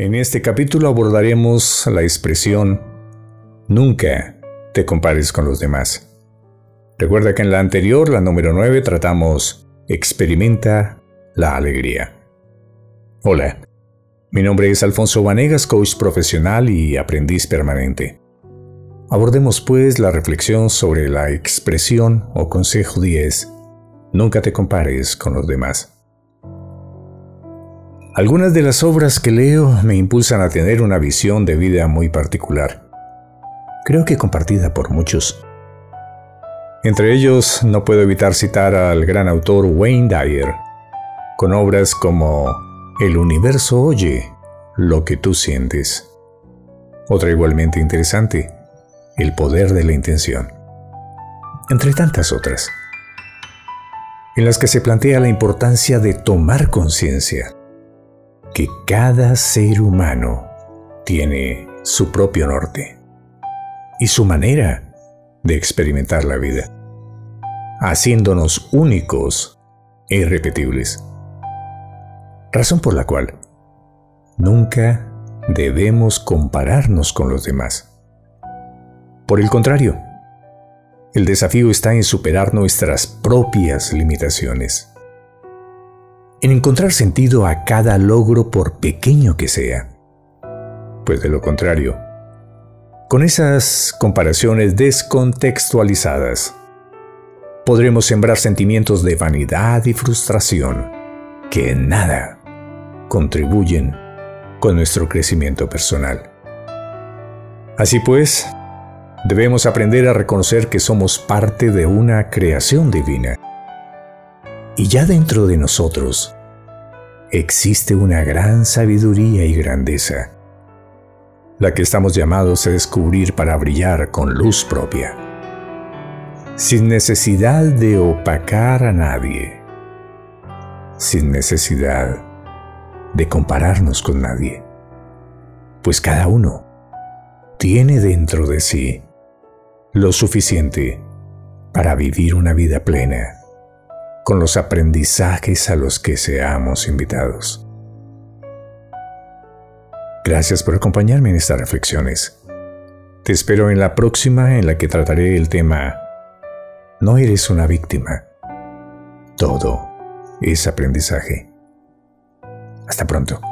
En este capítulo abordaremos la expresión Nunca te compares con los demás. Recuerda que en la anterior, la número 9, tratamos Experimenta la alegría. Hola, mi nombre es Alfonso Vanegas, coach profesional y aprendiz permanente. Abordemos pues la reflexión sobre la expresión o consejo 10. Nunca te compares con los demás. Algunas de las obras que leo me impulsan a tener una visión de vida muy particular. Creo que compartida por muchos. Entre ellos no puedo evitar citar al gran autor Wayne Dyer, con obras como El universo oye lo que tú sientes. Otra igualmente interesante, El poder de la intención. Entre tantas otras, en las que se plantea la importancia de tomar conciencia que cada ser humano tiene su propio norte y su manera de experimentar la vida, haciéndonos únicos e irrepetibles. Razón por la cual nunca debemos compararnos con los demás. Por el contrario, el desafío está en superar nuestras propias limitaciones en encontrar sentido a cada logro por pequeño que sea. Pues de lo contrario, con esas comparaciones descontextualizadas, podremos sembrar sentimientos de vanidad y frustración que en nada contribuyen con nuestro crecimiento personal. Así pues, debemos aprender a reconocer que somos parte de una creación divina y ya dentro de nosotros existe una gran sabiduría y grandeza, la que estamos llamados a descubrir para brillar con luz propia, sin necesidad de opacar a nadie, sin necesidad de compararnos con nadie, pues cada uno tiene dentro de sí lo suficiente para vivir una vida plena con los aprendizajes a los que seamos invitados. Gracias por acompañarme en estas reflexiones. Te espero en la próxima en la que trataré el tema No eres una víctima. Todo es aprendizaje. Hasta pronto.